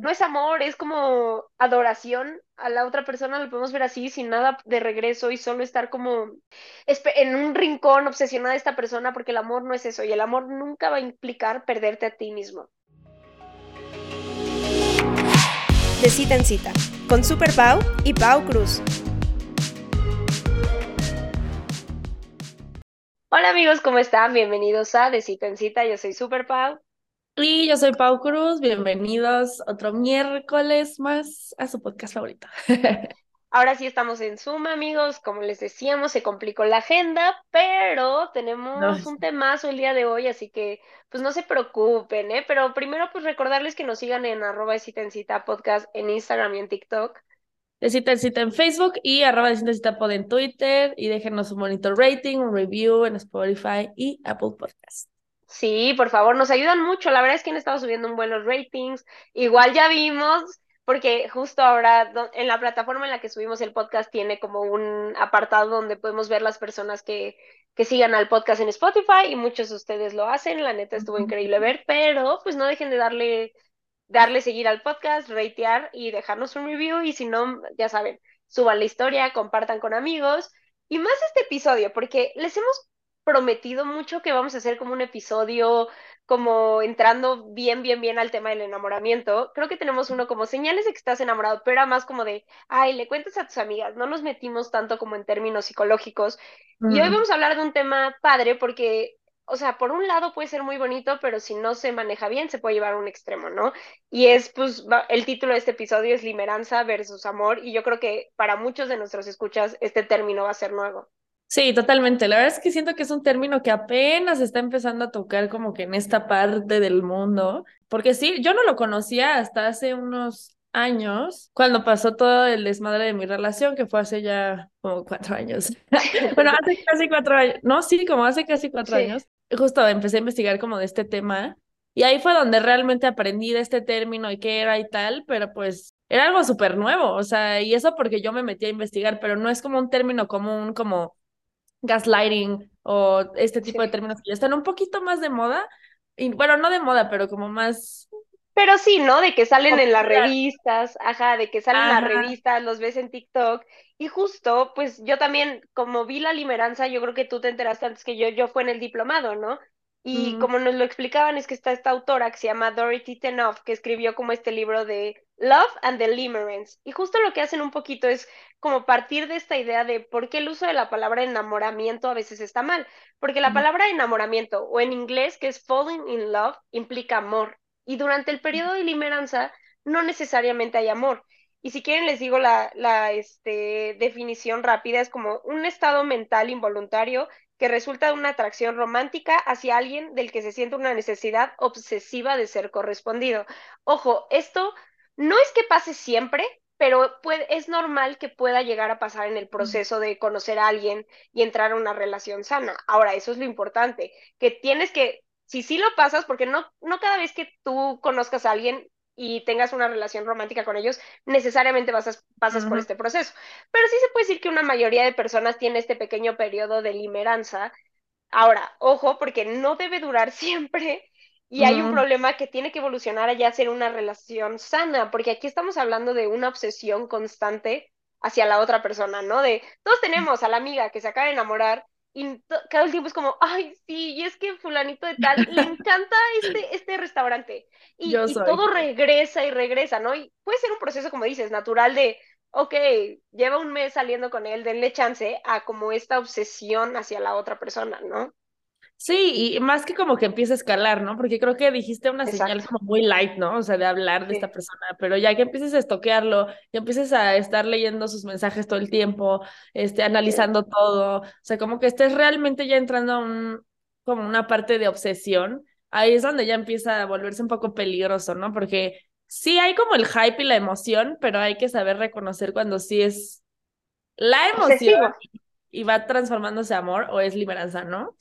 no es amor, es como adoración a la otra persona, lo podemos ver así, sin nada de regreso y solo estar como en un rincón obsesionada de esta persona, porque el amor no es eso y el amor nunca va a implicar perderte a ti mismo. De cita en cita, con Super Pau y Pau Cruz. Hola amigos, ¿cómo están? Bienvenidos a De cita en cita, yo soy Super Pau. Y yo soy Pau Cruz, bienvenidos otro miércoles más a su podcast favorito. Ahora sí estamos en Zoom, amigos. Como les decíamos, se complicó la agenda, pero tenemos un temazo el día de hoy, así que pues no se preocupen, ¿eh? Pero primero pues recordarles que nos sigan en arroba de cita en cita podcast en Instagram y en TikTok. De cita en cita en Facebook y arroba de cita en cita pod en Twitter y déjenos un monitor rating, un review en Spotify y Apple Podcast. Sí, por favor, nos ayudan mucho. La verdad es que han estado subiendo un buen los ratings. Igual ya vimos, porque justo ahora en la plataforma en la que subimos el podcast tiene como un apartado donde podemos ver las personas que, que sigan al podcast en Spotify y muchos de ustedes lo hacen. La neta estuvo increíble ver, pero pues no dejen de darle, darle seguir al podcast, ratear y dejarnos un review. Y si no, ya saben, suban la historia, compartan con amigos. Y más este episodio, porque les hemos prometido mucho que vamos a hacer como un episodio como entrando bien, bien, bien al tema del enamoramiento. Creo que tenemos uno como señales de que estás enamorado, pero era más como de, ay, le cuentas a tus amigas, no nos metimos tanto como en términos psicológicos. Y hoy vamos a hablar de un tema padre porque, o sea, por un lado puede ser muy bonito, pero si no se maneja bien se puede llevar a un extremo, ¿no? Y es, pues, el título de este episodio es Limeranza versus Amor, y yo creo que para muchos de nuestros escuchas este término va a ser nuevo. Sí, totalmente. La verdad es que siento que es un término que apenas está empezando a tocar como que en esta parte del mundo, porque sí, yo no lo conocía hasta hace unos años, cuando pasó todo el desmadre de mi relación, que fue hace ya como cuatro años. bueno, hace casi cuatro años, no, sí, como hace casi cuatro años. Justo empecé a investigar como de este tema y ahí fue donde realmente aprendí de este término y qué era y tal, pero pues era algo súper nuevo, o sea, y eso porque yo me metí a investigar, pero no es como un término común como gaslighting o este tipo de términos que ya están un poquito más de moda. Y, bueno, no de moda, pero como más... Pero sí, ¿no? De que salen en las revistas, ajá, de que salen en las revistas, los ves en TikTok. Y justo, pues yo también, como vi la limeranza, yo creo que tú te enteraste antes que yo, yo fue en el diplomado, ¿no? Y como nos lo explicaban, es que está esta autora que se llama Dorothy Tenoff, que escribió como este libro de Love and the Limerence. Y justo lo que hacen un poquito es como partir de esta idea de por qué el uso de la palabra enamoramiento a veces está mal. Porque la palabra enamoramiento, o en inglés, que es falling in love, implica amor. Y durante el periodo de limeranza no necesariamente hay amor. Y si quieren les digo la, la este, definición rápida, es como un estado mental involuntario que resulta de una atracción romántica hacia alguien del que se siente una necesidad obsesiva de ser correspondido. Ojo, esto no es que pase siempre, pero es normal que pueda llegar a pasar en el proceso de conocer a alguien y entrar a una relación sana. Ahora, eso es lo importante, que tienes que, si sí lo pasas, porque no, no cada vez que tú conozcas a alguien y tengas una relación romántica con ellos, necesariamente vas pasas por este proceso. Pero sí se puede decir que una mayoría de personas tiene este pequeño periodo de limeranza. Ahora, ojo, porque no debe durar siempre y hay un problema que tiene que evolucionar a ya ser una relación sana, porque aquí estamos hablando de una obsesión constante hacia la otra persona, ¿no? De todos tenemos a la amiga que se acaba de enamorar y cada tiempo es como, ay, sí, y es que fulanito de tal, le encanta este, este restaurante. Y, todo regresa y regresa, ¿no? Y puede ser un proceso, como dices, natural de, ok, lleva un mes saliendo con él, denle chance a como esta obsesión hacia la otra persona, ¿no? Sí, y más que como que empieza a escalar, ¿no? Porque creo que dijiste una señal como muy light, ¿no? O sea, de hablar de esta persona, pero ya que empieces a estoquearlo, ya empieces a estar leyendo sus mensajes todo el tiempo, este, analizando todo, o sea, como que estés realmente ya entrando a un, como una parte de obsesión, ahí es donde ya empieza a volverse un poco peligroso, ¿no? Porque sí hay como el hype y la emoción, pero hay que saber reconocer cuando sí es la emoción y va transformándose a amor o es liberanza, ¿no?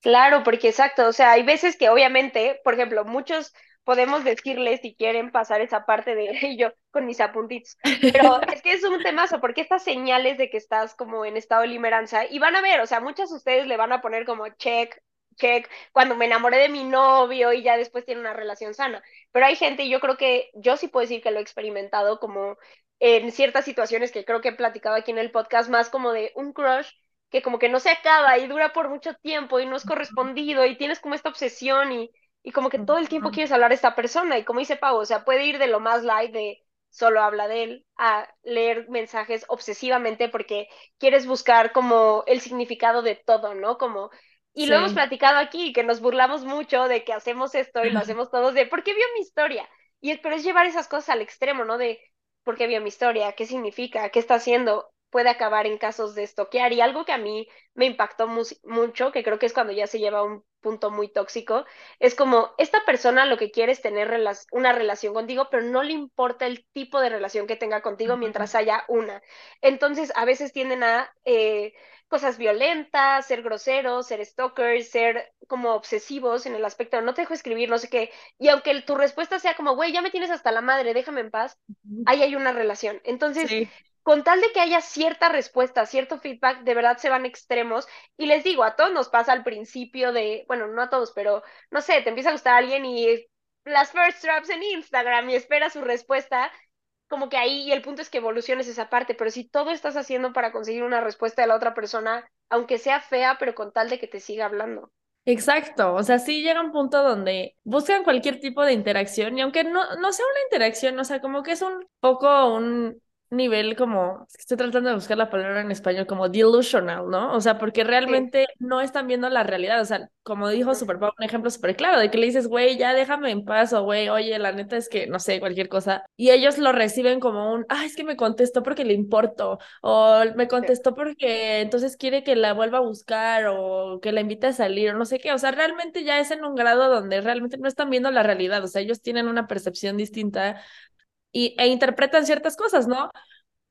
Claro, porque exacto, o sea, hay veces que obviamente, por ejemplo, muchos podemos decirles si quieren pasar esa parte de yo con mis apuntitos, pero es que es un temazo, porque estas señales de que estás como en estado de limeranza, y van a ver, o sea, muchas de ustedes le van a poner como check, check, cuando me enamoré de mi novio y ya después tiene una relación sana. Pero hay gente, yo creo que yo sí puedo decir que lo he experimentado como en ciertas situaciones que creo que he platicado aquí en el podcast, más como de un crush que como que no se acaba y dura por mucho tiempo y no es correspondido y tienes como esta obsesión y, y como que todo el tiempo quieres hablar de esta persona y como dice Pau, o sea, puede ir de lo más light de solo habla de él a leer mensajes obsesivamente porque quieres buscar como el significado de todo, ¿no? Como y lo hemos platicado aquí, que nos burlamos mucho de que hacemos esto y lo hacemos todos de, ¿por qué vio mi historia? Y pero es llevar esas cosas al extremo, ¿no? De, ¿por qué vio mi historia? ¿Qué significa? ¿Qué está haciendo? Puede acabar en casos de estoquear. Y algo que a mí me impactó mucho, que creo que es cuando ya se lleva a un punto muy tóxico, es como, esta persona lo que quiere es tener una relación contigo, pero no le importa el tipo de relación que tenga contigo mientras haya una. Entonces, a veces tienden a... Eh, cosas violentas, ser groseros, ser stalkers, ser como obsesivos en el aspecto no te dejo escribir, no sé qué. Y aunque tu respuesta sea como, güey, ya me tienes hasta la madre, déjame en paz, ahí hay una relación. Entonces, con tal de que haya cierta respuesta, cierto feedback, de verdad se van extremos. Y les digo, a todos nos pasa al principio de, bueno, no a todos, pero no sé, te empieza a gustar alguien y las first drops en Instagram y espera su respuesta como que ahí, y el punto es que evoluciones esa parte, pero si todo estás haciendo para conseguir una respuesta de la otra persona, aunque sea fea, pero con tal de que te siga hablando. Exacto, o sea, sí llega un punto donde buscan cualquier tipo de interacción y aunque no, no sea una interacción, o sea, como que es un poco un, nivel como, estoy tratando de buscar la palabra en español, como delusional, ¿no? O sea, porque realmente no están viendo la realidad, o sea, como dijo Super un ejemplo súper claro, de que le dices, güey, ya déjame en paz, o güey, oye, la neta es que, no sé, cualquier cosa, y ellos lo reciben como un, ah, es que me contestó porque le importo, o me contestó porque entonces quiere que la vuelva a buscar, o que la invite a salir, o no sé qué, o sea, realmente ya es en un grado donde realmente no están viendo la realidad, o sea, ellos tienen una percepción distinta y, e interpretan ciertas cosas, ¿no?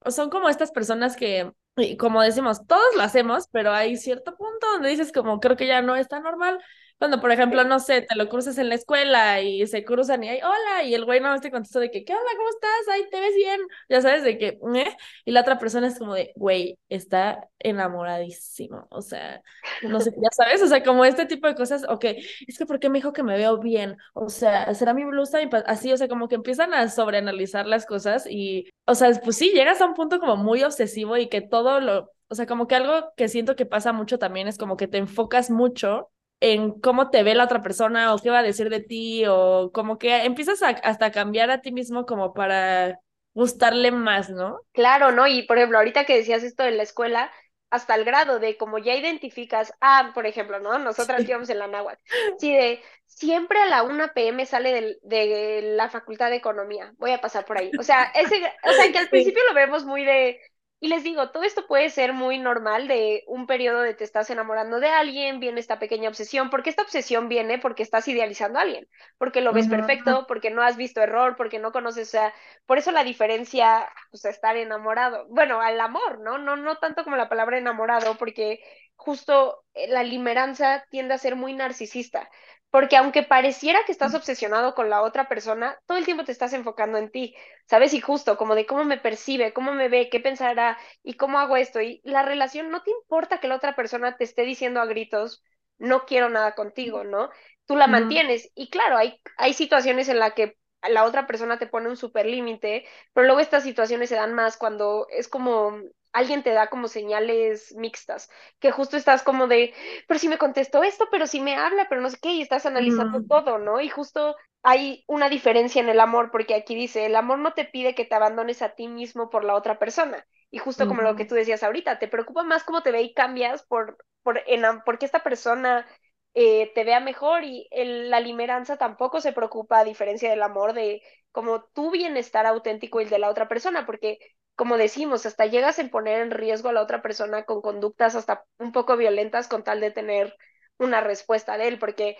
Son como estas personas que, como decimos, todos lo hacemos, pero hay cierto punto donde dices como, creo que ya no está normal, cuando, por ejemplo, no sé, te lo cruzas en la escuela y se cruzan y hay, hola, y el güey no te contestó de que, ¿qué onda? ¿Cómo estás? Ay, te ves bien. Ya sabes, de que, ¿eh? Y la otra persona es como de, güey, está enamoradísimo. O sea, no sé, ya sabes, o sea, como este tipo de cosas, ok, es que ¿por qué me dijo que me veo bien? O sea, ¿será mi blusa? Y así, o sea, como que empiezan a sobreanalizar las cosas y, o sea, pues sí, llegas a un punto como muy obsesivo y que todo lo, o sea, como que algo que siento que pasa mucho también es como que te enfocas mucho en cómo te ve la otra persona o qué va a decir de ti o como que empiezas a, hasta a cambiar a ti mismo como para gustarle más, ¿no? Claro, ¿no? Y por ejemplo, ahorita que decías esto de la escuela, hasta el grado de como ya identificas, ah, por ejemplo, ¿no? Nosotras sí. íbamos en la náhuatl, sí, de siempre a la 1 pm sale de, de, la Facultad de Economía, voy a pasar por ahí. O sea, ese, o sea, que al principio lo vemos muy de, y les digo, todo esto puede ser muy normal de un periodo de te estás enamorando de alguien, viene esta pequeña obsesión, porque esta obsesión viene porque estás idealizando a alguien, porque lo ves perfecto, porque no has visto error, porque no conoces, o sea, por eso la diferencia, pues, estar enamorado, bueno, al amor, ¿no? No, no tanto como la palabra enamorado, porque justo eh, la limeranza tiende a ser muy narcisista. Porque aunque pareciera que estás obsesionado con la otra persona, todo el tiempo te estás enfocando en ti, ¿sabes? Y justo como de cómo me percibe, cómo me ve, qué pensará y cómo hago esto. Y la relación no te importa que la otra persona te esté diciendo a gritos, no quiero nada contigo, ¿no? Tú la mantienes. Y claro, hay, hay situaciones en las que la otra persona te pone un super límite, pero luego estas situaciones se dan más cuando es como alguien te da como señales mixtas, que justo estás como de, pero si me contestó esto, pero si me habla, pero no sé qué, y estás analizando todo, ¿no? Y justo hay una diferencia en el amor, porque aquí dice, el amor no te pide que te abandones a ti mismo por la otra persona. Y justo como lo que tú decías ahorita, te preocupa más cómo te ve y cambias por, por en, porque esta persona eh, te vea mejor y el, la limeranza tampoco se preocupa, a diferencia del amor, de como tu bienestar auténtico y el de la otra persona, porque como decimos, hasta llegas a poner en riesgo a la otra persona con conductas hasta un poco violentas con tal de tener una respuesta de él, porque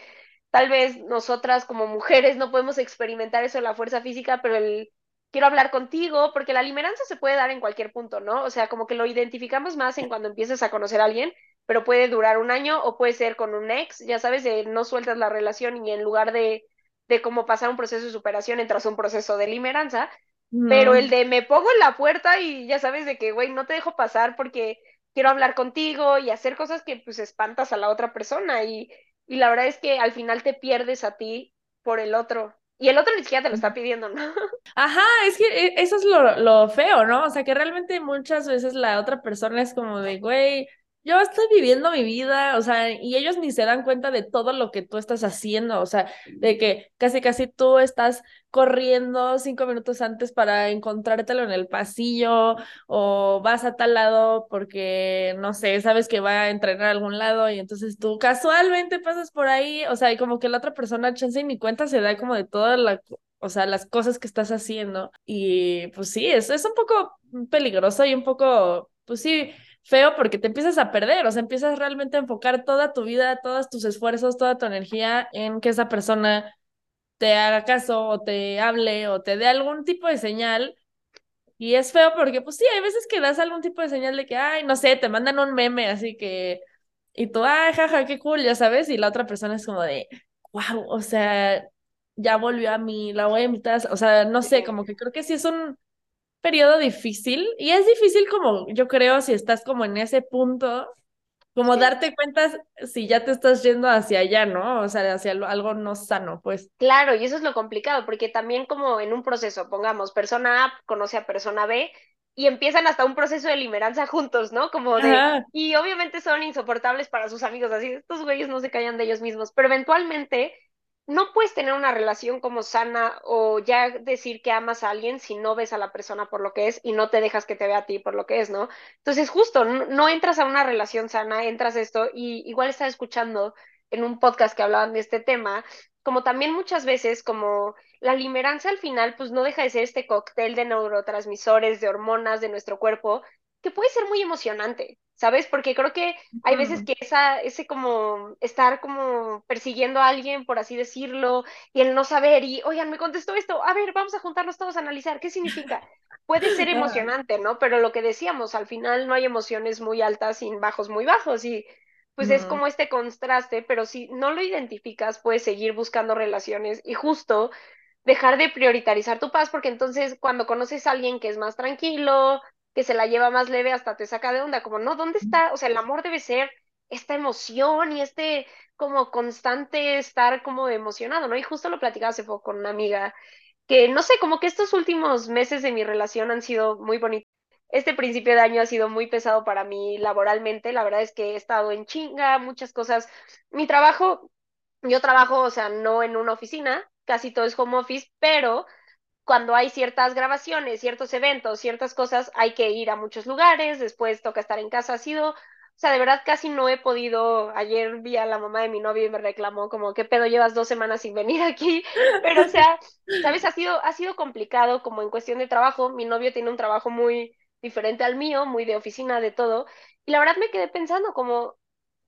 tal vez nosotras como mujeres no podemos experimentar eso en la fuerza física, pero el quiero hablar contigo, porque la limeranza se puede dar en cualquier punto, ¿no? O sea, como que lo identificamos más en cuando empiezas a conocer a alguien, pero puede durar un año o puede ser con un ex, ya sabes, de no sueltas la relación y en lugar de, de como pasar un proceso de superación entras a un proceso de limeranza, pero el de me pongo en la puerta y ya sabes de que, güey, no te dejo pasar porque quiero hablar contigo y hacer cosas que pues espantas a la otra persona y, y la verdad es que al final te pierdes a ti por el otro. Y el otro ni siquiera te lo está pidiendo, ¿no? Ajá, es que e, eso es lo, lo feo, ¿no? O sea, que realmente muchas veces la otra persona es como de, güey, yo estoy viviendo mi vida, o sea, y ellos ni se dan cuenta de todo lo que tú estás haciendo, o sea, de que casi casi tú estás corriendo cinco minutos antes para encontrártelo en el pasillo o vas a tal lado porque, no sé, sabes que va a entrenar a algún lado y entonces tú casualmente pasas por ahí, o sea, y como que la otra persona, chance, ni cuenta se da como de toda la o sea, las cosas que estás haciendo. Y pues sí, es, es un poco peligroso y un poco, pues sí, feo porque te empiezas a perder, o sea, empiezas realmente a enfocar toda tu vida, todos tus esfuerzos, toda tu energía en que esa persona te haga caso o te hable o te dé algún tipo de señal. Y es feo porque, pues sí, hay veces que das algún tipo de señal de que, ay, no sé, te mandan un meme, así que, y tú, ay, jaja, qué cool, ya sabes, y la otra persona es como de, wow, o sea, ya volvió a mí, la voy a invitar, o sea, no sé, como que creo que sí es un periodo difícil y es difícil como yo creo si estás como en ese punto, como darte cuenta si ya te estás yendo hacia allá, ¿no? O sea, hacia algo no sano, pues. Claro, y eso es lo complicado, porque también como en un proceso, pongamos, persona A conoce a persona B y empiezan hasta un proceso de limeranza juntos, ¿no? Como de, y obviamente son insoportables para sus amigos, así, estos güeyes no se callan de ellos mismos, pero eventualmente no puedes tener una relación como sana o ya decir que amas a alguien si no ves a la persona por lo que es y no te dejas que te vea a ti por lo que es, ¿no? Entonces, justo, no, entras a una relación sana, entras a esto y igual estaba escuchando en un podcast que hablaban de este tema, como también muchas veces, como la limerancia al final, pues no deja de ser este cóctel de neurotransmisores, de hormonas de nuestro cuerpo, que puede ser muy emocionante. ¿Sabes? Porque creo que hay veces que esa, ese como estar como persiguiendo a alguien, por así decirlo, y el no saber, y oigan, me contestó esto, a ver, vamos a juntarnos todos a analizar, ¿qué significa? Puede ser emocionante, ¿no? Pero lo que decíamos, al final no hay emociones muy altas sin bajos muy bajos, y pues es como este contraste, pero si no lo identificas, puedes seguir buscando relaciones y justo dejar de priorizar tu paz, porque entonces cuando conoces a alguien que es más tranquilo, que se la lleva más leve hasta te saca de onda, como, no, ¿dónde está? O sea, el amor debe ser esta emoción y este como constante estar como emocionado, ¿no? Y justo lo platicaba hace poco con una amiga, que no sé, como que estos últimos meses de mi relación han sido muy bonitos. Este principio de año ha sido muy pesado para mí laboralmente, la verdad es que he estado en chinga, muchas cosas. Mi trabajo, yo trabajo, o sea, no en una oficina, casi todo es home office, pero cuando hay ciertas grabaciones, ciertos eventos, ciertas cosas, hay que ir a muchos lugares, después toca estar en casa. Ha sido, o sea, de verdad casi no he podido. Ayer vi a la mamá de mi novio y me reclamó como, ¿qué pedo llevas dos semanas sin venir aquí? Pero, o sea, ¿sabes? Ha sido, ha sido complicado como en cuestión de trabajo. Mi novio tiene un trabajo muy diferente al mío, muy de oficina, de todo. Y la verdad me quedé pensando como,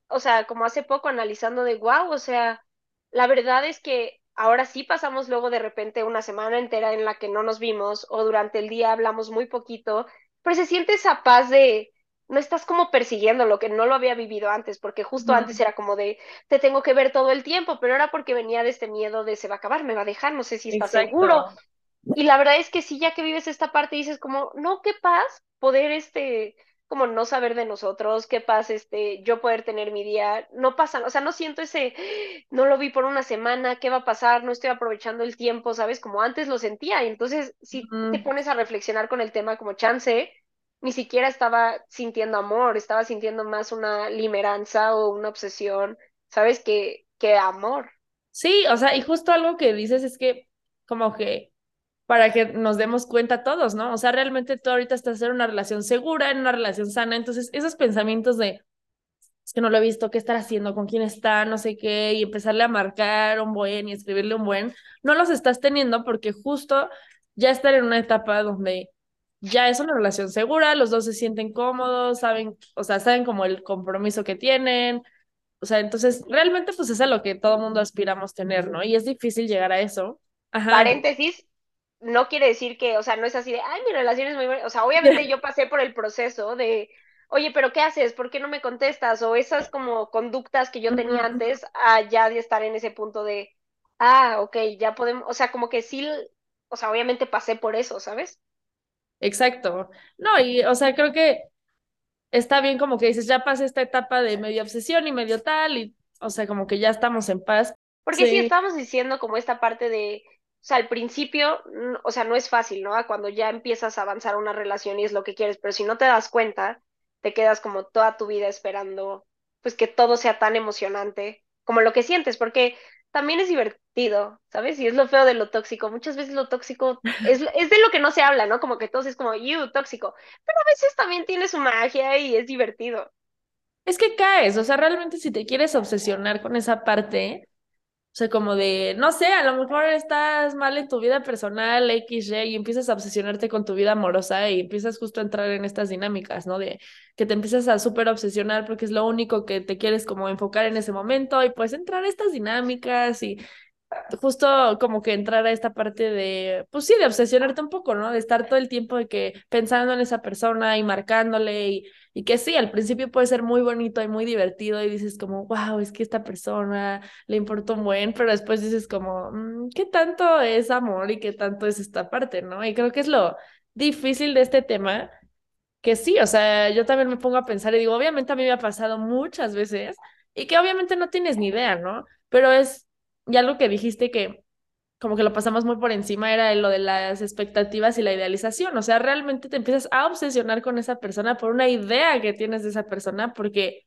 o sea, como hace poco analizando de, wow, o sea, la verdad es que ahora sí pasamos luego de repente una semana entera en la que no nos vimos o durante el día hablamos muy poquito, pero se siente esa paz de no estás como persiguiendo lo que no lo había vivido antes, porque justo antes era como de te tengo que ver todo el tiempo, pero era porque venía de este miedo de se va a acabar, me va a dejar, no sé si está seguro. Y la verdad es que sí, ya que vives esta parte, dices como, no, qué paz poder este como no saber de nosotros, qué pasa, este, yo poder tener mi día, no pasa, o sea, no siento ese, no lo vi por una semana, ¿qué va a pasar? No estoy aprovechando el tiempo, ¿sabes? Como antes lo sentía, y entonces si te pones a reflexionar con el tema como chance, ni siquiera estaba sintiendo amor, estaba sintiendo más una limeranza o una obsesión, ¿sabes? Que, que amor. Sí, o sea, y justo algo que dices es que como que para que nos demos cuenta todos, ¿no? O sea, realmente tú ahorita estás en una relación segura, en una relación sana, entonces esos pensamientos de, es que no lo he visto, qué estar haciendo, con quién está, no sé qué, y empezarle a marcar un buen y escribirle un buen, no los estás teniendo porque justo ya estar en una etapa donde ya es una relación segura, los dos se sienten cómodos, saben, o sea, saben como el compromiso que tienen, o sea, entonces realmente pues es a lo que todo mundo aspiramos tener, ¿no? Y es difícil llegar a eso. Paréntesis, no quiere decir que, o sea, no es así de, ay, mi relación es muy buena. O sea, obviamente yo pasé por el proceso de, oye, pero ¿qué haces? ¿Por qué no me contestas? O esas como conductas que yo tenía antes, a ya de estar en ese punto de, ah, ok, ya podemos, o sea, como que sí, o sea, obviamente pasé por eso, ¿sabes? Exacto. No, y, o sea, creo que está bien como que dices, ya pasé esta etapa de medio obsesión y medio tal, y o sea, como que ya estamos en paz. Porque sí, estamos diciendo como esta parte de, sea, al principio, o sea, no es fácil, ¿no? Cuando ya empiezas a avanzar una relación y es lo que quieres, pero si no te das cuenta, te quedas como toda tu vida esperando, pues que todo sea tan emocionante como lo que sientes, porque también es divertido, ¿sabes? Y es lo feo de lo tóxico. Muchas veces lo tóxico es, es de lo que no se habla, ¿no? Como que todo es como, you, tóxico. Pero a veces también tiene su magia y es divertido. Es que caes, o sea, realmente si te quieres obsesionar con esa parte, o sea, como de, no sé, a lo mejor estás mal en tu vida personal, X, Y, y empiezas a obsesionarte con tu vida amorosa y empiezas justo a entrar en estas dinámicas, ¿no? De que te empiezas a súper obsesionar porque es lo único que te quieres como enfocar en ese momento y pues entrar a estas dinámicas y justo como que entrar a esta parte de, pues sí, de obsesionarte un poco, ¿no? De estar todo el tiempo de que pensando en esa persona y marcándole y, y que sí, al principio puede ser muy bonito y muy divertido y dices como, wow, es que esta persona le importa un buen, pero después dices como, mm, ¿qué tanto es amor y qué tanto es esta parte, ¿no? Y creo que es lo difícil de este tema, que sí, o sea, yo también me pongo a pensar y digo, obviamente a mí me ha pasado muchas veces y que obviamente no tienes ni idea, ¿no? Pero es y algo que dijiste que como que lo pasamos muy por encima era lo de las expectativas y la idealización. O sea, realmente te empiezas a obsesionar con esa persona por una idea que tienes de esa persona, porque,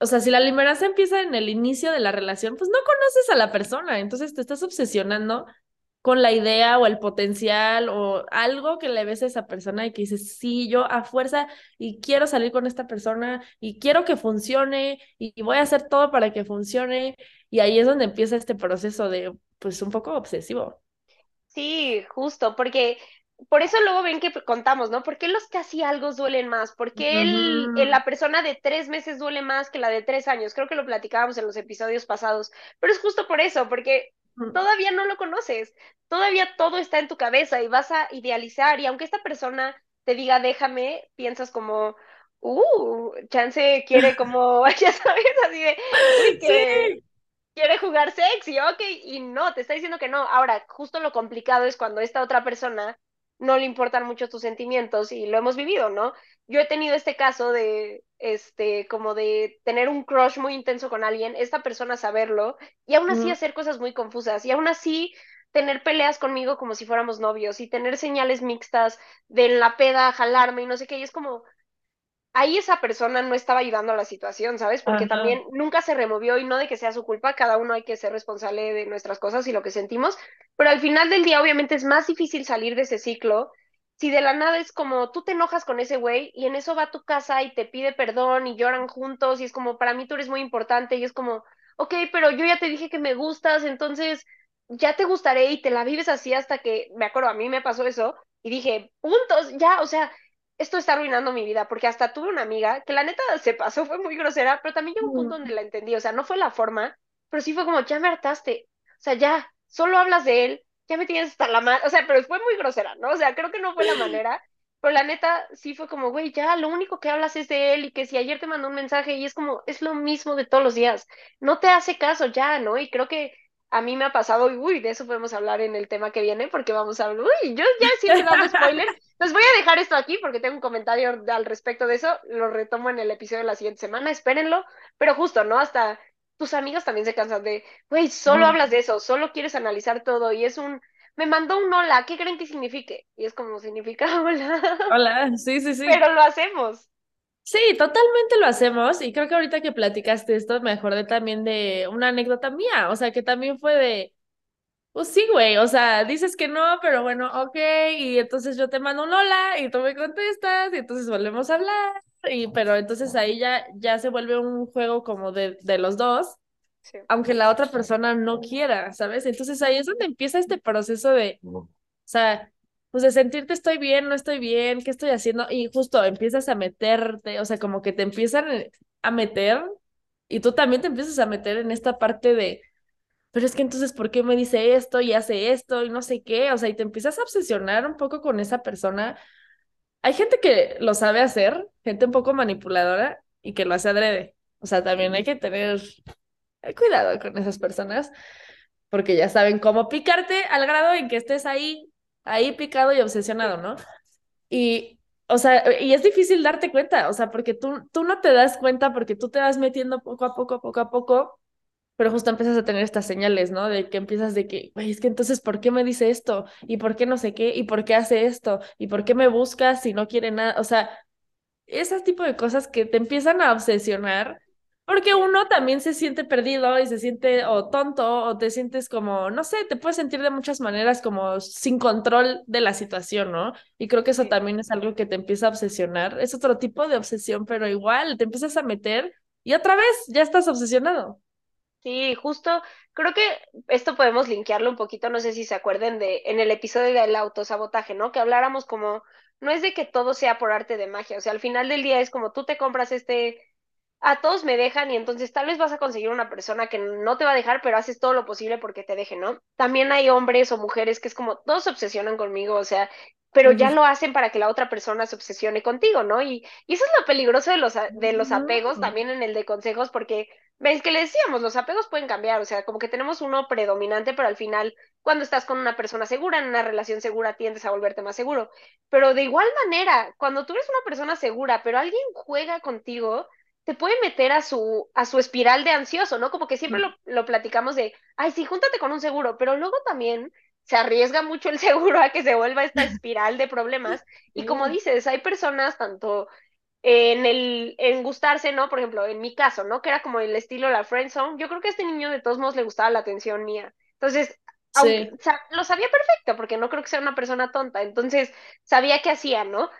o sea, si la liberación empieza en el inicio de la relación, pues no conoces a la persona, entonces te estás obsesionando con la idea o el potencial o algo que le ves a esa persona y que dices, sí, yo a fuerza y quiero salir con esta persona y quiero que funcione y voy a hacer todo para que funcione y ahí es donde empieza este proceso de, pues, un poco obsesivo. Sí, justo, porque por eso luego ven que contamos, ¿no? ¿Por qué los casi algo duelen más? ¿Por qué el, la persona de tres meses duele más que la de tres años? Creo que lo platicábamos en los episodios pasados, pero es justo por eso, porque todavía no lo conoces, todavía todo está en tu cabeza y vas a idealizar y aunque esta persona te diga déjame, piensas como, uh, chance quiere como, ya sabes, así de, que, quiere jugar sexy, ok, y no, te está diciendo que no. Ahora, justo lo complicado es cuando esta otra persona no le importan mucho tus sentimientos y lo hemos vivido, ¿no? Yo he tenido este caso de, este, como de tener un crush muy intenso con alguien, esta persona saberlo y aún así hacer cosas muy confusas y aún así tener peleas conmigo como si fuéramos novios y tener señales mixtas de la peda jalarme y no sé qué, y es como, ahí esa persona no estaba ayudando a la situación, ¿sabes? Porque también nunca se removió y no de que sea su culpa, cada uno hay que ser responsable de nuestras cosas y lo que sentimos, pero al final del día obviamente es más difícil salir de ese ciclo si de la nada es como tú te enojas con ese güey y en eso va a tu casa y te pide perdón y lloran juntos y es como para mí tú eres muy importante y es como, ok, pero yo ya te dije que me gustas, entonces ya te gustaré y te la vives así hasta que, me acuerdo, a mí me pasó eso y dije, puntos, ya, o sea, esto está arruinando mi vida, porque hasta tuve una amiga que la neta se pasó, fue muy grosera, pero también llegó un punto donde la entendí, o sea, no fue la forma, pero sí fue como, ya me hartaste, o sea, ya, solo hablas de él, ya me tienes hasta la mano, o sea, pero fue muy grosera, ¿no? O sea, creo que no fue la manera, pero la neta sí fue como, güey, ya, lo único que hablas es de él y que si ayer te mandó un mensaje y es como, es lo mismo de todos los días, no te hace caso ya, ¿no? Y creo que a mí me ha pasado, y uy, de eso podemos hablar en el tema que viene, porque vamos a hablar, uy, yo ya siempre dando spoilers. Les voy a dejar esto aquí porque tengo un comentario al respecto de eso, lo retomo en el episodio de la siguiente semana, espérenlo, pero justo, ¿no? Hasta tus amigas también se cansan de, güey, solo hablas de eso, solo quieres analizar todo, y es un, me mandó un hola, ¿qué creen que signifique? Y es como significa hola. Hola, sí, sí, sí. Pero lo hacemos. Sí, totalmente lo hacemos y creo que ahorita que platicaste esto me acordé también de una anécdota mía, o sea, que también fue de, pues sí, güey, o sea, dices que no, pero bueno, ok, y entonces yo te mando un hola y tú me contestas y entonces volvemos a hablar, y pero entonces ahí ya, ya se vuelve un juego como de, de los dos, aunque la otra persona no quiera, ¿sabes? Entonces ahí es donde empieza este proceso de, o sea, pues de sentirte estoy bien, no estoy bien, ¿qué estoy haciendo? Y justo empiezas a meterte, o sea, como que te empiezan a meter y tú también te empiezas a meter en esta parte de, pero es que entonces, ¿por qué me dice esto y hace esto y no sé qué? O sea, y te empiezas a obsesionar un poco con esa persona. Hay gente que lo sabe hacer, gente un poco manipuladora y que lo hace adrede. O sea, también hay que tener cuidado con esas personas porque ya saben cómo picarte al grado en que estés ahí ahí picado y obsesionado, ¿no? Y, o sea, y es difícil darte cuenta, o sea, porque tú, tú no te das cuenta porque tú te vas metiendo poco a poco, poco a poco, pero justo empiezas a tener estas señales, ¿no? De que empiezas de que, güey, es que entonces, ¿por qué me dice esto? ¿Y por qué no sé qué? ¿Y por qué hace esto? ¿Y por qué me busca si no quiere nada? O sea, ese tipo de cosas que te empiezan a obsesionar, porque uno también se siente perdido y se siente o tonto o te sientes como, no sé, te puedes sentir de muchas maneras como sin control de la situación, ¿no? Y creo que eso también es algo que te empieza a obsesionar. Es otro tipo de obsesión, pero igual te empiezas a meter y otra vez ya estás obsesionado. Sí, justo, creo que esto podemos linkearlo un poquito, no sé si se acuerden de en el episodio del autosabotaje, ¿no? Que habláramos como, no es de que todo sea por arte de magia, o sea, al final del día es como tú te compras este a todos me dejan y entonces tal vez vas a conseguir una persona que no te va a dejar, pero haces todo lo posible porque te deje, ¿no? También hay hombres o mujeres que es como, todos se obsesionan conmigo, o sea, pero ya lo hacen para que la otra persona se obsesione contigo, ¿no? Y, y eso es lo peligroso de los, de los apegos, también en el de consejos, porque ves que le decíamos, los apegos pueden cambiar, o sea, como que tenemos uno predominante, pero al final, cuando estás con una persona segura, en una relación segura, tiendes a volverte más seguro. Pero de igual manera, cuando tú eres una persona segura, pero alguien juega contigo, te puede meter a su, a su espiral de ansioso, ¿no? Como que siempre lo, lo platicamos de, ay, sí, júntate con un seguro, pero luego también se arriesga mucho el seguro a que se vuelva esta espiral de problemas. Y como dices, hay personas tanto en el en gustarse, ¿no? Por ejemplo, en mi caso, ¿no? Que era como el estilo la friend zone. Yo creo que a este niño de todos modos le gustaba la atención mía. Entonces, aunque, lo sabía perfecto porque no creo que sea una persona tonta. Entonces, sabía qué hacía, ¿no?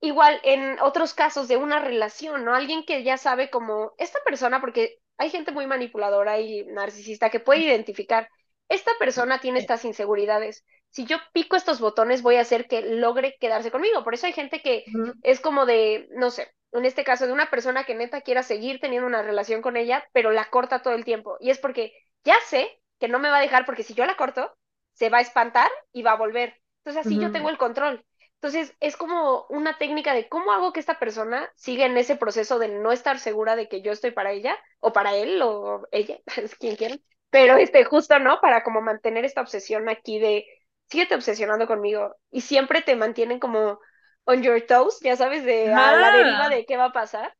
igual en otros casos de una relación, ¿no? Alguien que ya sabe como esta persona, porque hay gente muy manipuladora y narcisista que puede identificar, esta persona tiene estas inseguridades. Si yo pico estos botones, voy a hacer que logre quedarse conmigo. Por eso hay gente que es como de, no sé, en este caso de una persona que neta quiera seguir teniendo una relación con ella, pero la corta todo el tiempo. Y es porque ya sé que no me va a dejar porque si yo la corto, se va a espantar y va a volver. Entonces así yo tengo el control. Entonces, es como una técnica de cómo hago que esta persona siga en ese proceso de no estar segura de que yo estoy para ella, o para él, o ella, es quien quiera. Pero este, justo, ¿no? Para como mantener esta obsesión aquí de, síguete obsesionando conmigo. Y siempre te mantienen como on your toes, ya sabes, de a la deriva de qué va a pasar.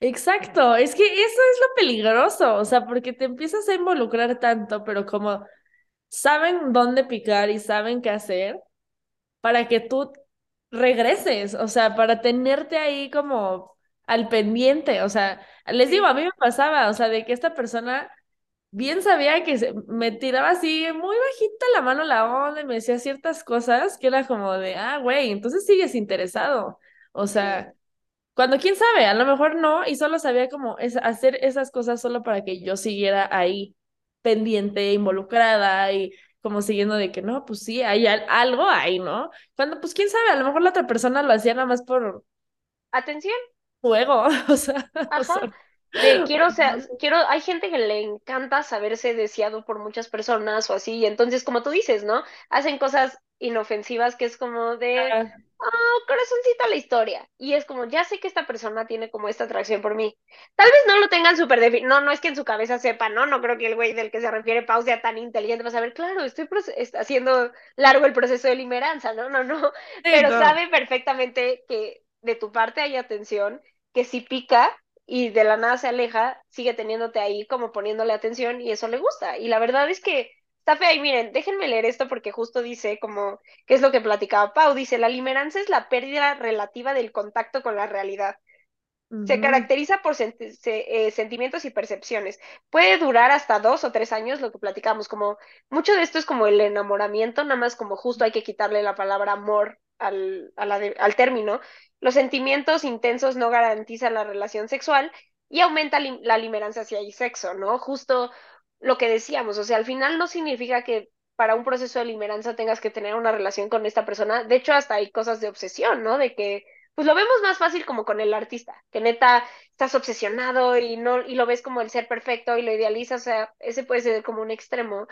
Exacto, es que eso es lo peligroso, o sea, porque te empiezas a involucrar tanto, pero como saben dónde picar y saben qué hacer, para que tú regreses, o sea, para tenerte ahí como al pendiente, o sea, les digo, a mí me pasaba, o sea, de que esta persona bien sabía que se, me tiraba así muy bajita la mano la onda y me decía ciertas cosas que era como de, ah, güey, entonces sigues interesado, o sea, cuando quién sabe, a lo mejor no, y solo sabía como es, hacer esas cosas solo para que yo siguiera ahí pendiente, involucrada y como siguiendo de que no, pues sí, hay algo ahí, ¿no? Cuando, pues quién sabe, a lo mejor la otra persona lo hacía nada más por atención, juego, o sea, de quiero, o sea, quiero, hay gente que le encanta saberse deseado por muchas personas o así, y entonces, como tú dices, ¿no? Hacen cosas inofensivas que es como de, oh, corazoncito a la historia. Y es como, ya sé que esta persona tiene como esta atracción por mí. Tal vez no lo tengan súper definido, no, no es que en su cabeza sepa, ¿no? No creo que el güey del que se refiere Pau sea tan inteligente para saber, claro, estoy haciendo largo el proceso de limeranza, ¿no? No, no. Pero sabe perfectamente que de tu parte hay atención, que si pica y de la nada se aleja, sigue teniéndote ahí como poniéndole atención y eso le gusta. Y la verdad es que está fea y miren, déjenme leer esto porque justo dice como, ¿qué es lo que platicaba Pau? Dice, la limeranza es la pérdida relativa del contacto con la realidad. Se caracteriza por eh, sentimientos y percepciones. Puede durar hasta dos o tres años, lo que platicamos, como mucho de esto es como el enamoramiento, nada más como justo hay que quitarle la palabra amor al, al término. Los sentimientos intensos no garantizan la relación sexual y aumenta la limerancia si hay sexo, ¿no? Justo lo que decíamos, o sea, al final no significa que para un proceso de limeranza tengas que tener una relación con esta persona. De hecho, hasta hay cosas de obsesión, ¿no? De que, pues lo vemos más fácil como con el artista, que neta estás obsesionado y no y lo ves como el ser perfecto y lo idealizas, o sea, ese puede ser como un extremo,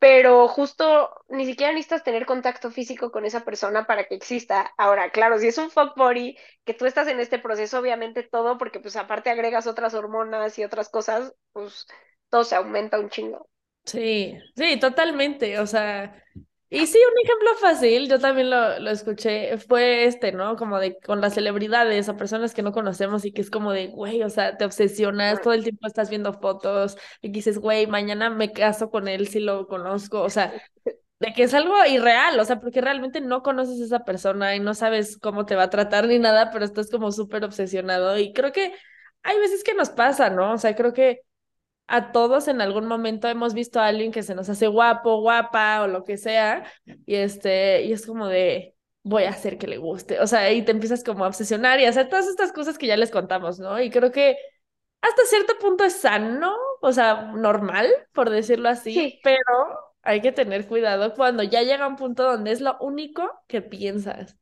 pero justo ni siquiera necesitas tener contacto físico con esa persona para que exista. Ahora, claro, si es un fuck body, que tú estás en este proceso, obviamente todo, porque pues aparte agregas otras hormonas y otras cosas, pues todo se aumenta un chingo. Sí, sí, totalmente. O sea, Y sí, un ejemplo fácil, yo también lo, lo escuché, fue este, ¿no? Como de con las celebridades o personas que no conocemos y que es como de, güey, o sea, te obsesionas, todo el tiempo estás viendo fotos y dices, güey, mañana me caso con él si lo conozco, o sea, de que es algo irreal, o sea, porque realmente no conoces a esa persona y no sabes cómo te va a tratar ni nada, pero estás como súper obsesionado y creo que hay veces que nos pasa, ¿no? O sea, creo que a todos en algún momento hemos visto a alguien que se nos hace guapo, guapa o lo que sea, y este, y es como de voy a hacer que le guste, o sea, y te empiezas como a obsesionar y a hacer todas estas cosas que ya les contamos, ¿no? Y creo que hasta cierto punto es sano, o sea, normal, por decirlo así, pero hay que tener cuidado cuando ya llega un punto donde es lo único que piensas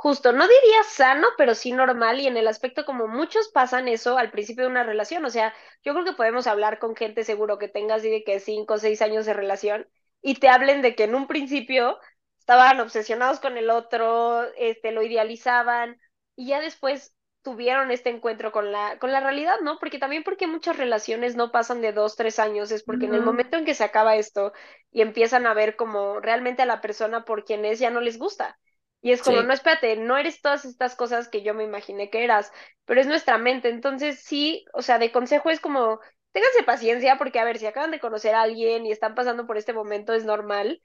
justo, no diría sano, pero sí normal y en el aspecto como muchos pasan eso al principio de una relación, o sea, yo creo que podemos hablar con gente seguro que tengas de que cinco o seis años de relación y te hablen de que en un principio estaban obsesionados con el otro, este, lo idealizaban y ya después tuvieron este encuentro con la, con la realidad, ¿no? Porque también porque muchas relaciones no pasan de dos, tres años, es porque en el momento en que se acaba esto y empiezan a ver como realmente a la persona por quien es, ya no les gusta. Y es como, no, espérate, no eres todas estas cosas que yo me imaginé que eras, pero es nuestra mente. Entonces, sí, o sea, de consejo es como, ténganse paciencia, porque a ver, si acaban de conocer a alguien y están pasando por este momento, es normal,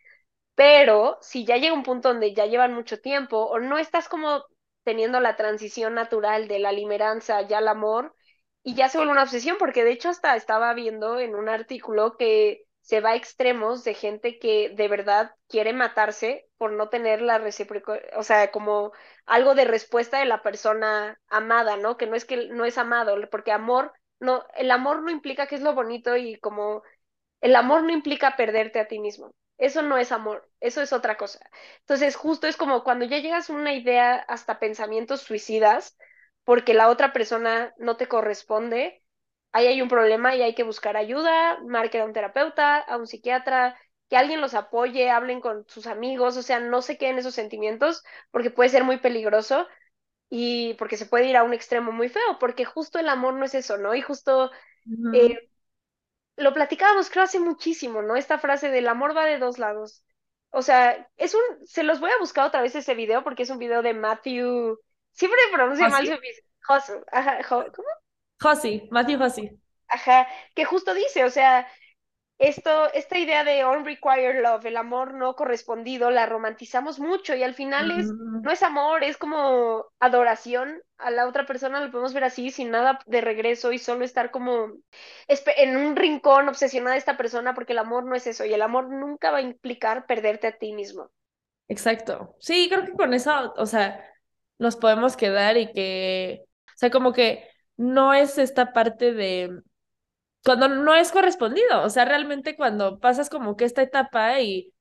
pero si ya llega un punto donde ya llevan mucho tiempo o no estás como teniendo la transición natural de la limeranza ya al amor, y ya se vuelve una obsesión, porque de hecho hasta estaba viendo en un artículo que se va a extremos de gente que de verdad quiere matarse por no tener la recíproca, o sea, como algo de respuesta de la persona amada, ¿no? Que no es que no es amado, porque amor no, el amor no implica que es lo bonito y como el amor no implica perderte a ti mismo. Eso no es amor, eso es otra cosa. Entonces, justo es como cuando ya llegas a una idea hasta pensamientos suicidas, porque la otra persona no te corresponde, ahí hay un problema y hay que buscar ayuda, marquen a un terapeuta, a un psiquiatra, que alguien los apoye, hablen con sus amigos, o sea, no se queden esos sentimientos porque puede ser muy peligroso y porque se puede ir a un extremo muy feo, porque justo el amor no es eso, ¿no? Y justo eh, lo platicábamos, creo, hace muchísimo, ¿no? Esta frase del amor va de dos lados. O sea, es un, se los voy a buscar otra vez ese video porque es un video de Matthew, siempre pronuncia mal su ¿cómo? Josie, Matthew Josie. Ajá, que justo dice, o sea, esto, esta idea de unrequired love, el amor no correspondido, la romantizamos mucho y al final es, no es amor, es como adoración a la otra persona, lo podemos ver así, sin nada de regreso y solo estar como en un rincón obsesionada de esta persona, porque el amor no es eso y el amor nunca va a implicar perderte a ti mismo. Exacto. Sí, creo que con eso, o sea, nos podemos quedar y que, o sea, como que no es esta parte de cuando no es correspondido, o sea, realmente cuando pasas como que esta etapa y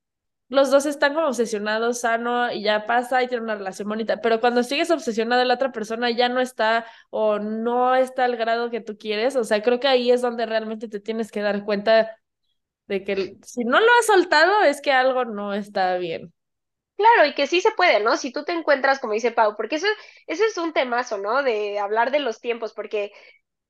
los dos están como obsesionados, sano, y ya pasa y tiene una relación bonita, pero cuando sigues obsesionado la otra persona ya no está o no está al grado que tú quieres, o sea, creo que ahí es donde realmente te tienes que dar cuenta de que si no lo has soltado es que algo no está bien. Claro, y que sí se puede, ¿no? Si tú te encuentras, como dice Pau, porque eso, eso es un temazo, ¿no? De hablar de los tiempos, porque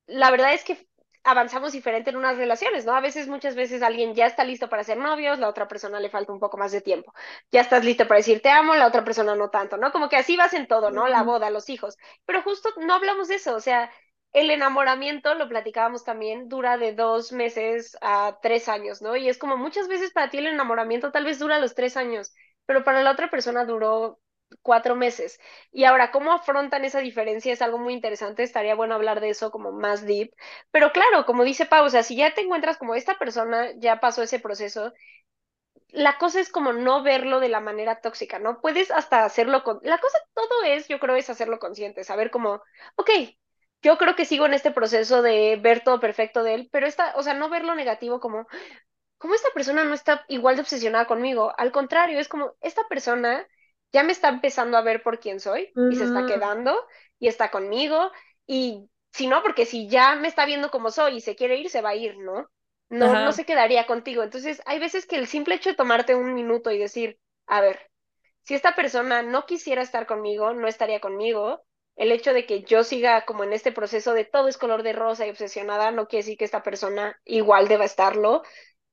la verdad es que avanzamos diferente en unas relaciones, ¿no? A veces, muchas veces alguien ya está listo para ser novios, la otra persona le falta un poco más de tiempo. Ya estás listo para decir te amo, la otra persona no tanto, ¿no? Como que así vas en todo, ¿no? La boda, los hijos. Pero justo no hablamos de eso, o sea, el enamoramiento, lo platicábamos también, dura de dos meses a tres años, ¿no? Y es como muchas veces para ti el enamoramiento tal vez dura los tres años pero para la otra persona duró cuatro meses. Y ahora, ¿cómo afrontan esa diferencia? Es algo muy interesante, estaría bueno hablar de eso como más deep. Pero claro, como dice Pau, o sea, si ya te encuentras como esta persona ya pasó ese proceso, la cosa es como no verlo de la manera tóxica, ¿no? Puedes hasta hacerlo con... La cosa, todo es, yo creo, es hacerlo consciente, saber como, ok, yo creo que sigo en este proceso de ver todo perfecto de él, pero esta, o sea, no verlo negativo como, ¿cómo esta persona no está igual de obsesionada conmigo? Al contrario, es como, esta persona ya me está empezando a ver por quién soy y se está quedando y está conmigo y si no, porque si ya me está viendo como soy y se quiere ir, se va a ir, ¿no? No, no se quedaría contigo. Entonces, hay veces que el simple hecho de tomarte un minuto y decir, a ver, si esta persona no quisiera estar conmigo, no estaría conmigo. El hecho de que yo siga como en este proceso de todo es color de rosa y obsesionada, no quiere decir que esta persona igual deba estarlo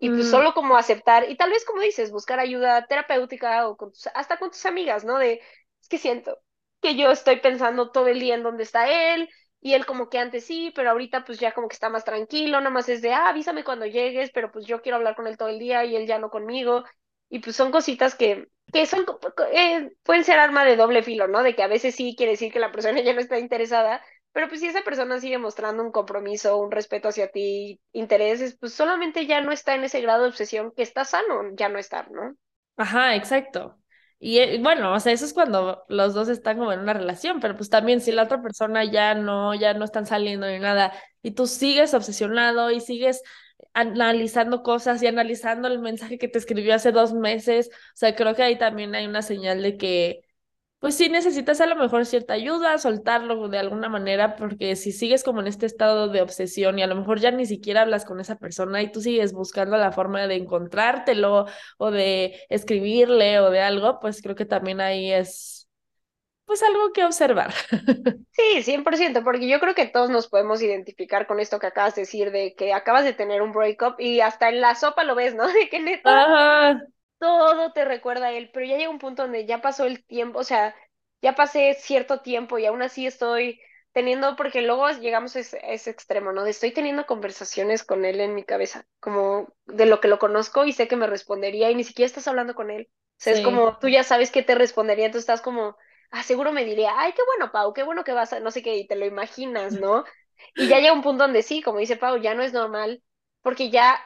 Y pues Mm. solo como aceptar, y tal vez como dices, buscar ayuda terapéutica o con tus- hasta con tus amigas, ¿no? De, es que siento que yo estoy pensando todo el día en dónde está él, y él como que antes sí, pero ahorita pues ya como que está más tranquilo, nada más es de, ah, avísame cuando llegues, pero pues yo quiero hablar con él todo el día y él ya no conmigo. Y pues son cositas que, que son, eh, pueden ser arma de doble filo, ¿no? De que a veces sí quiere decir que la persona ya no está interesada, pero pues si esa persona sigue mostrando un compromiso, un respeto hacia ti, intereses, pues solamente ya no está en ese grado de obsesión que está sano ya no estar, ¿no? Ajá, exacto. Y eh, bueno, o sea, eso es cuando los dos están como en una relación, pero pues también si la otra persona ya no, ya no están saliendo ni nada, y tú sigues obsesionado y sigues analizando cosas y analizando el mensaje que te escribió hace dos meses, o sea, creo que ahí también hay una señal de que, pues sí necesitas a lo mejor cierta ayuda, soltarlo de alguna manera, porque si sigues como en este estado de obsesión y a lo mejor ya ni siquiera hablas con esa persona y tú sigues buscando la forma de encontrártelo o de escribirle o de algo, pues creo que también ahí es, pues algo que observar. Sí, 100%, porque yo creo que todos nos podemos identificar con esto que acabas de decir, de que acabas de tener un breakup y hasta en la sopa lo ves, ¿no? De que neta Ajá, todo te recuerda a él, pero ya llega un punto donde ya pasó el tiempo, o sea, ya pasé cierto tiempo y aún así estoy teniendo, porque luego llegamos a ese, a ese extremo, ¿no? De estoy teniendo conversaciones con él en mi cabeza, como de lo que lo conozco y sé que me respondería y ni siquiera estás hablando con él. O sea, es como tú ya sabes que te respondería, entonces estás como, ah, seguro me diría, ay, qué bueno, Pau, qué bueno que vas a, no sé qué, y te lo imaginas, ¿no? Y ya llega un punto donde sí, como dice Pau, ya no es normal, porque ya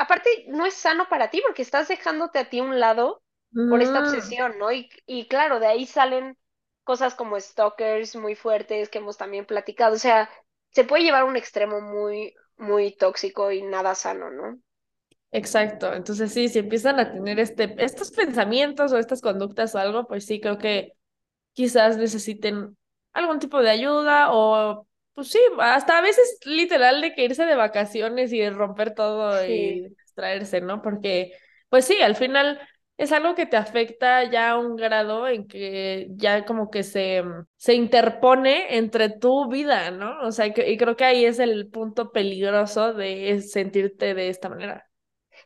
aparte no es sano para ti porque estás dejándote a ti un lado por esta Mm, obsesión, ¿no? Y, y claro, de ahí salen cosas como stalkers muy fuertes que hemos también platicado, o sea, se puede llevar a un extremo muy, muy tóxico y nada sano, ¿no? exacto. Entonces sí, si empiezan a tener este, estos pensamientos o estas conductas o algo, pues sí, creo que quizás necesiten algún tipo de ayuda o, pues sí, hasta a veces literal de que irse de vacaciones y de romper todo Sí. y distraerse, ¿no? Porque, pues sí, al final es algo que te afecta ya a un grado en que ya como que se, se interpone entre tu vida, ¿no? O sea, y, que- y creo que ahí es el punto peligroso de sentirte de esta manera.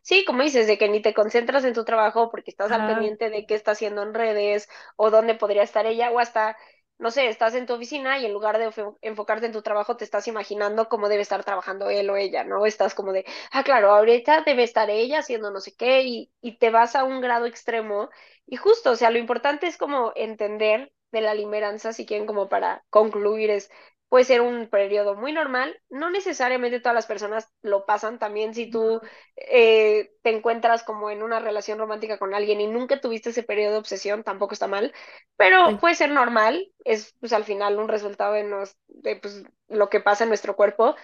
Sí, como dices, de que ni te concentras en tu trabajo porque estás al Ajá, pendiente de qué está haciendo en redes o dónde podría estar ella o hasta, no sé, estás en tu oficina y en lugar de enfo- enfocarte en tu trabajo te estás imaginando cómo debe estar trabajando él o ella, ¿no? Estás como de, ah, claro, ahorita debe estar ella haciendo no sé qué y, y te vas a un grado extremo y justo, o sea, lo importante es como entender de la limeranza, si quieren como para concluir es... Puede ser un periodo muy normal, no necesariamente todas las personas lo pasan, también si tú eh, te encuentras como en una relación romántica con alguien y nunca tuviste ese periodo de obsesión, tampoco está mal, pero puede ser normal, es pues al final un resultado de, nos, de pues, lo que pasa en nuestro cuerpo,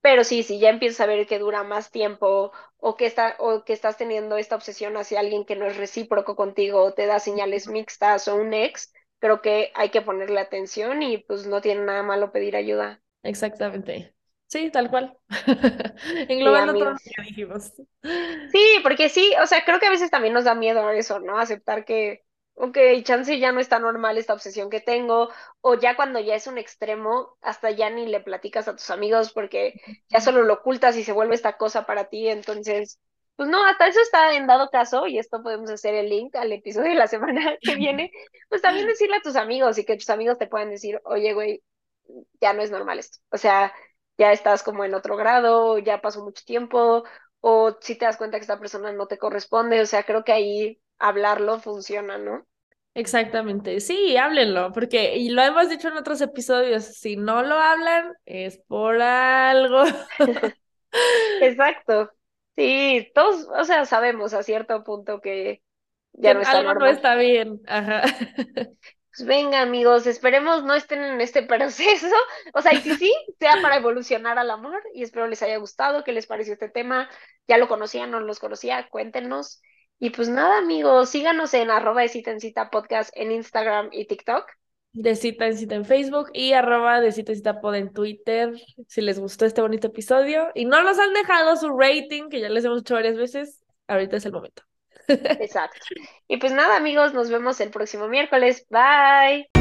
pero sí, si ya empiezas a ver que dura más tiempo o que, está, o que estás teniendo esta obsesión hacia alguien que no es recíproco contigo o te da señales mixtas o un ex, creo que hay que ponerle atención y pues no tiene nada malo pedir ayuda. exactamente. Sí, tal cual. Sí, Englobando todo lo que dijimos. Sí, porque sí, o sea, creo que a veces también nos da miedo eso, ¿no? Aceptar que, ok, chance ya no está normal esta obsesión que tengo, o ya cuando ya es un extremo, hasta ya ni le platicas a tus amigos porque ya solo lo ocultas y se vuelve esta cosa para ti, entonces, pues no, hasta eso está en dado caso, y esto podemos hacer el link al episodio de la semana que viene, pues también decirle a tus amigos y que tus amigos te puedan decir, oye, güey, ya no es normal esto. O sea, ya estás como en otro grado, ya pasó mucho tiempo, o si te das cuenta que esta persona no te corresponde, o sea, creo que ahí hablarlo funciona, ¿no? Exactamente. Sí, háblenlo, porque, y lo hemos dicho en otros episodios, si no lo hablan es por algo. Exacto. Sí, todos, o sea, sabemos a cierto punto que Que ya no está algo no normal. está bien. Ajá. Pues venga, amigos, esperemos no estén en este proceso. O sea, y si sí, sea para evolucionar al amor. Y espero les haya gustado, qué les pareció este tema. Ya lo conocían, no los conocía, cuéntenos. Y pues nada, amigos, síganos en arroba de cita en cita podcast en Instagram y TikTok. De cita en cita en Facebook y arroba de cita en cita en Twitter, si les gustó este bonito episodio. Y no nos han dejado su rating, que ya les hemos hecho varias veces, ahorita es el momento. Exacto. Y pues nada, amigos, nos vemos el próximo miércoles. Bye.